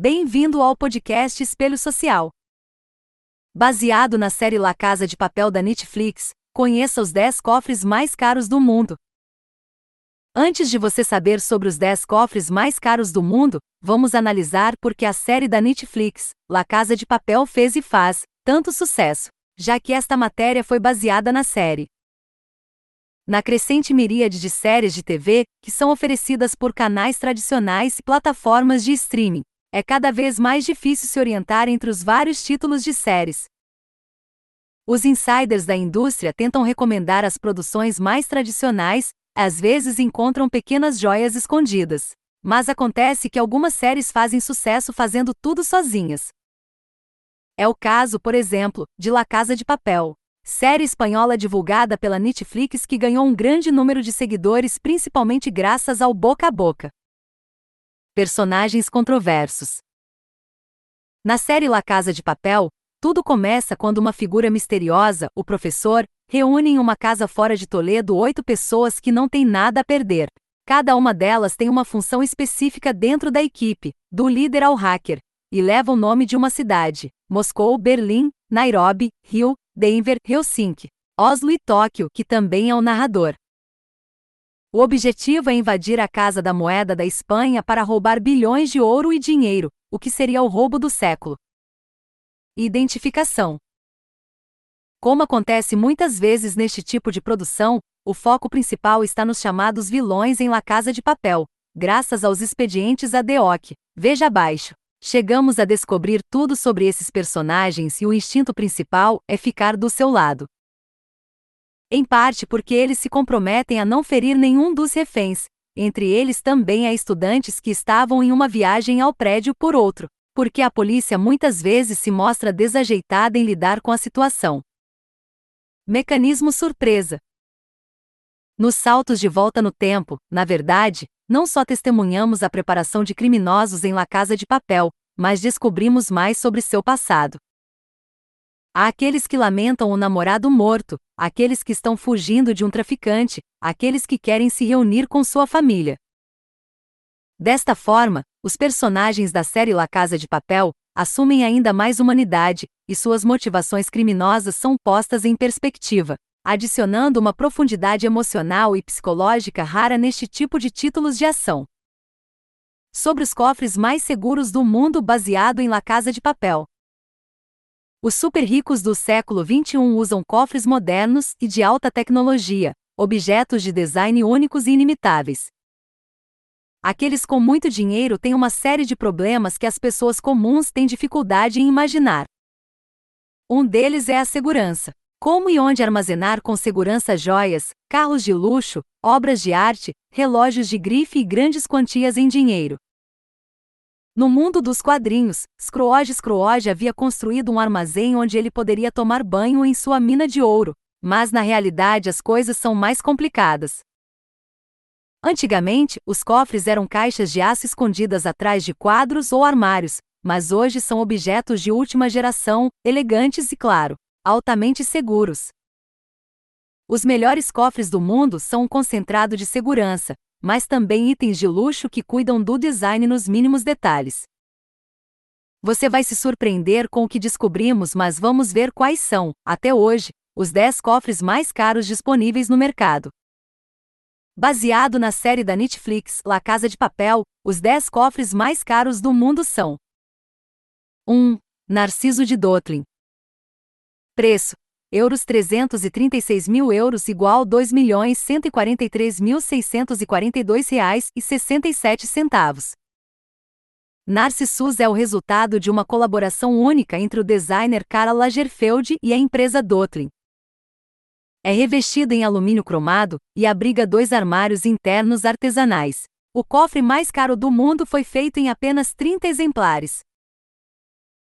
Bem-vindo ao podcast Espelho Social. Baseado na série La Casa de Papel da Netflix, conheça os 10 cofres mais caros do mundo. Antes de você saber sobre os 10 cofres mais caros do mundo, vamos analisar por que a série da Netflix, La Casa de Papel, fez e faz tanto sucesso, já que esta matéria foi baseada na série. Na crescente miríade de séries de TV que são oferecidas por canais tradicionais e plataformas de streaming, é cada vez mais difícil se orientar entre os vários títulos de séries. Os insiders da indústria tentam recomendar as produções mais tradicionais, às vezes encontram pequenas joias escondidas. Mas acontece que algumas séries fazem sucesso fazendo tudo sozinhas. É o caso, por exemplo, de La Casa de Papel, série espanhola divulgada pela Netflix que ganhou um grande número de seguidores principalmente graças ao boca a boca. Personagens controversos. Na série La Casa de Papel, tudo começa quando uma figura misteriosa, o professor, reúne em uma casa fora de Toledo oito pessoas que não têm nada a perder. Cada uma delas tem uma função específica dentro da equipe, do líder ao hacker, e leva o nome de uma cidade: Moscou, Berlim, Nairobi, Rio, Denver, Helsinki, Oslo e Tóquio, que também é o narrador. O objetivo é invadir a Casa da Moeda da Espanha para roubar bilhões de ouro e dinheiro, o que seria o roubo do século. Identificação. Como acontece muitas vezes neste tipo de produção, o foco principal está nos chamados vilões em La Casa de Papel, graças aos expedientes ADOC. Veja abaixo. Chegamos a descobrir tudo sobre esses personagens e o instinto principal é ficar do seu lado em parte porque eles se comprometem a não ferir nenhum dos reféns, entre eles também há estudantes que estavam em uma viagem ao prédio por outro, porque a polícia muitas vezes se mostra desajeitada em lidar com a situação. Mecanismo surpresa. Nos saltos de volta no tempo, na verdade, não só testemunhamos a preparação de criminosos em La Casa de Papel, mas descobrimos mais sobre seu passado. Há aqueles que lamentam o namorado morto, aqueles que estão fugindo de um traficante, aqueles que querem se reunir com sua família. Desta forma, os personagens da série La Casa de Papel assumem ainda mais humanidade, e suas motivações criminosas são postas em perspectiva, adicionando uma profundidade emocional e psicológica rara neste tipo de títulos de ação. Sobre os cofres mais seguros do mundo baseado em La Casa de Papel. Os super ricos do século XXI usam cofres modernos e de alta tecnologia, objetos de design únicos e inimitáveis. Aqueles com muito dinheiro têm uma série de problemas que as pessoas comuns têm dificuldade em imaginar. Um deles é a segurança. Como e onde armazenar com segurança joias, carros de luxo, obras de arte, relógios de grife e grandes quantias em dinheiro. No mundo dos quadrinhos, Scrooge Scrooge havia construído um armazém onde ele poderia tomar banho em sua mina de ouro, mas na realidade as coisas são mais complicadas. Antigamente, os cofres eram caixas de aço escondidas atrás de quadros ou armários, mas hoje são objetos de última geração, elegantes e, claro, altamente seguros. Os melhores cofres do mundo são um concentrado de segurança, mas também itens de luxo que cuidam do design nos mínimos detalhes. Você vai se surpreender com o que descobrimos, mas vamos ver quais são, até hoje, os 10 cofres mais caros disponíveis no mercado. Baseado na série da Netflix La Casa de Papel, os 10 cofres mais caros do mundo são: 1. Narciso de Dotlin. Preço: euros 336 mil euros igual 2 milhões 143 mil 642 reais e 67 centavos. Narcissus é o resultado de uma colaboração única entre o designer Karl Lagerfeld e a empresa Dotlin. É revestido em alumínio cromado e abriga dois armários internos artesanais. O cofre mais caro do mundo foi feito em apenas 30 exemplares.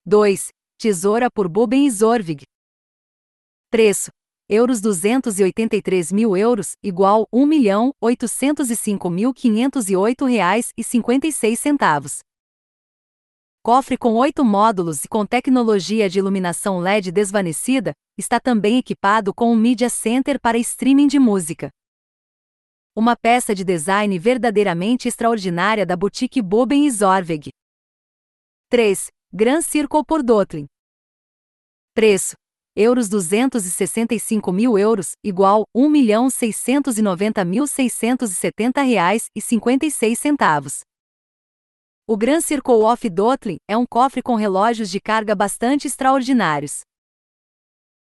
2. Tesoura por Buben Zorvig, Preço: euros 283 mil euros, igual 1 milhão 805 mil 508 reais e 56 centavos. Cofre com oito módulos e com tecnologia de iluminação LED desvanecida, está também equipado com um Media Center para streaming de música. Uma peça de design verdadeiramente extraordinária da boutique Boben e Zorweg. 3. Grand Circle por Dotlin. Preço: euros 265 mil euros, igual 1.690.670 reais e 56 centavos. O Grand Circle of Dotlin é um cofre com relógios de carga bastante extraordinários.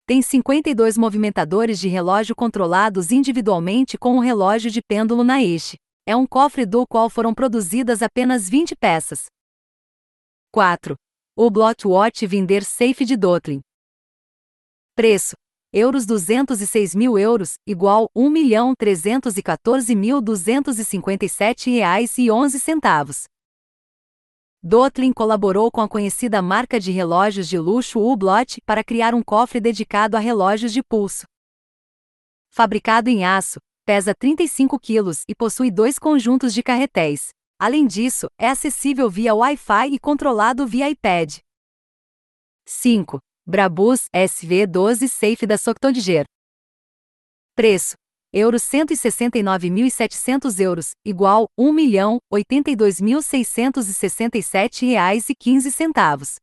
Tem 52 movimentadores de relógio controlados individualmente com um relógio de pêndulo na eixo. É um cofre do qual foram produzidas apenas 20 peças. 4. O Blot Watch Vender Safe de Dotlin. Preço: euros 206 mil euros, igual 1.314.257 reais e 11 centavos. Dotlin colaborou com a conhecida marca de relógios de luxo Hublot para criar um cofre dedicado a relógios de pulso. Fabricado em aço, pesa 35 kg e possui dois conjuntos de carretéis. Além disso, é acessível via Wi-Fi e controlado via iPad. 5. Brabus SV12 Safe da Soctodiger. Preço: euros 169.700 euros, igual 1.082.667 reais e 15 centavos.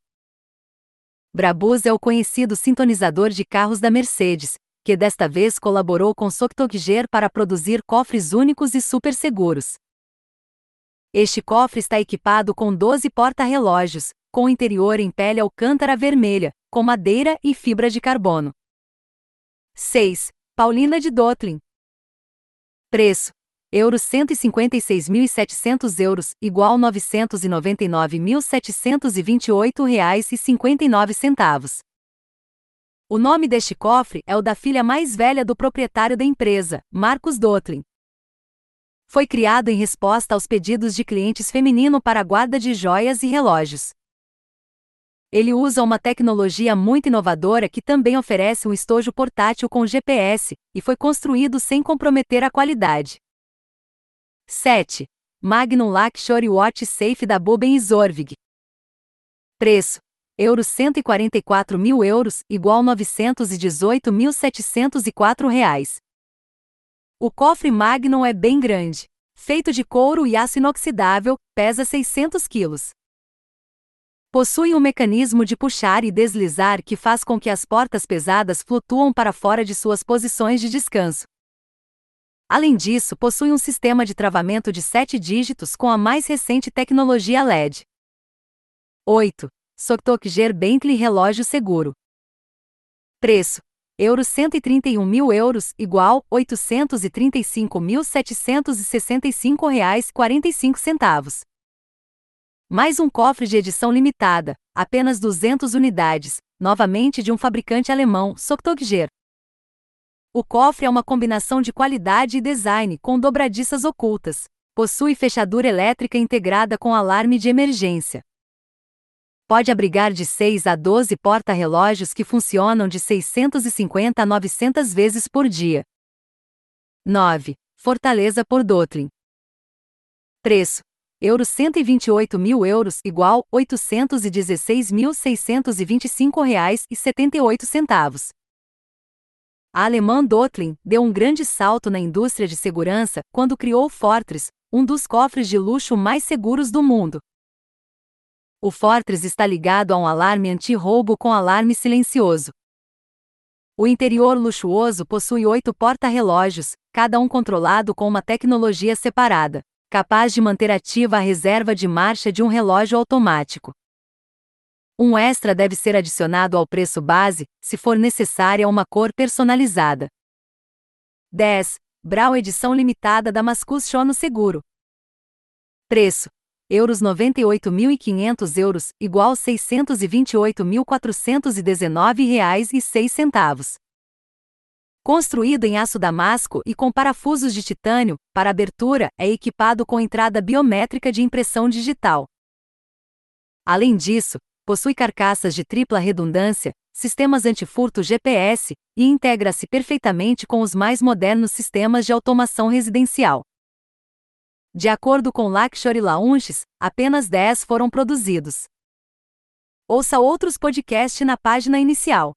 Brabus é o conhecido sintonizador de carros da Mercedes, que desta vez colaborou com Soctogger para produzir cofres únicos e super seguros. Este cofre está equipado com 12 porta-relógios, com interior em pele alcântara vermelha, com madeira e fibra de carbono. 6. Paulina de Dotlin, Preço: euros 156.700 euros, igual 999.728 reais e 59 centavos. O nome deste cofre é o da filha mais velha do proprietário da empresa, Marcos Dotlin. Foi criado em resposta aos pedidos de clientes feminino para a guarda de joias e relógios. Ele usa uma tecnologia muito inovadora que também oferece um estojo portátil com GPS, e foi construído sem comprometer a qualidade. 7. Magnum Luxury Watch Safe da Buben Zorvig. Preço: euros 144 mil euros, igual 918.704 reais. O cofre Magnum é bem grande. Feito de couro e aço inoxidável, pesa 600 quilos. Possui um mecanismo de puxar e deslizar que faz com que as portas pesadas flutuam para fora de suas posições de descanso. Além disso, possui um sistema de travamento de 7 dígitos com a mais recente tecnologia LED. 8. Soctokger Bentley Relógio Seguro. Preço: euros 131 mil euros, igual 835.765 reais 45 centavos. Mais um cofre de edição limitada, apenas 200 unidades, novamente de um fabricante alemão, Soktogger. O cofre é uma combinação de qualidade e design com dobradiças ocultas. Possui fechadura elétrica integrada com alarme de emergência. Pode abrigar de 6 a 12 porta-relógios que funcionam de 650 a 900 vezes por dia. 9. Fortaleza por Dotlin. Preço: euros 128 mil euros igual 816.625 reais e 78 centavos. A alemã Dotlin deu um grande salto na indústria de segurança quando criou o Fortress, um dos cofres de luxo mais seguros do mundo. O Fortress está ligado a um alarme anti-roubo com alarme silencioso. O interior luxuoso possui oito porta-relógios, cada um controlado com uma tecnologia separada capaz de manter ativa a reserva de marcha de um relógio automático. Um extra deve ser adicionado ao preço base, se for necessária uma cor personalizada. 10. Brau Edição Limitada Damascus Chono Seguro. Preço: euros 98.500 euros, igual 628.419 reais e 6 centavos. Construído em aço damasco e com parafusos de titânio, para abertura, é equipado com entrada biométrica de impressão digital. Além disso, possui carcaças de tripla redundância, sistemas antifurto GPS e integra-se perfeitamente com os mais modernos sistemas de automação residencial. De acordo com Luxury Lounges, apenas 10 foram produzidos. Ouça outros podcasts na página inicial.